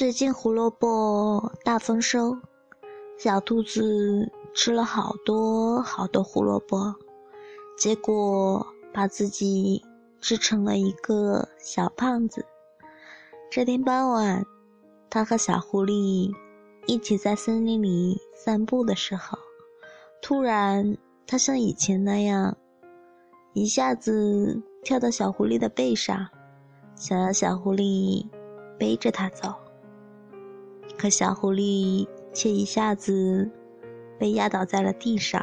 最近胡萝卜大丰收，小兔子吃了好多好多胡萝卜，结果把自己吃成了一个小胖子。这天傍晚，它和小狐狸一起在森林里散步的时候，突然，它像以前那样，一下子跳到小狐狸的背上，想要小狐狸背着它走。可小狐狸却一下子被压倒在了地上。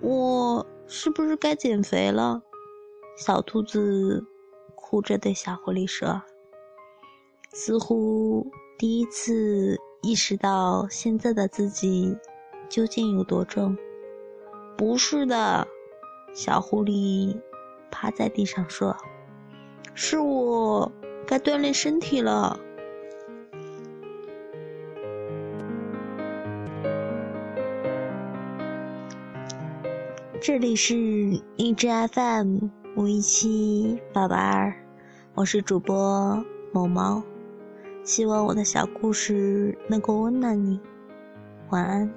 我是不是该减肥了？小兔子哭着对小狐狸说：“似乎第一次意识到现在的自己究竟有多重。”不是的，小狐狸趴在地上说：“是我该锻炼身体了。”这里是荔枝 FM 五一七八八二，我是主播某猫，希望我的小故事能够温暖你，晚安。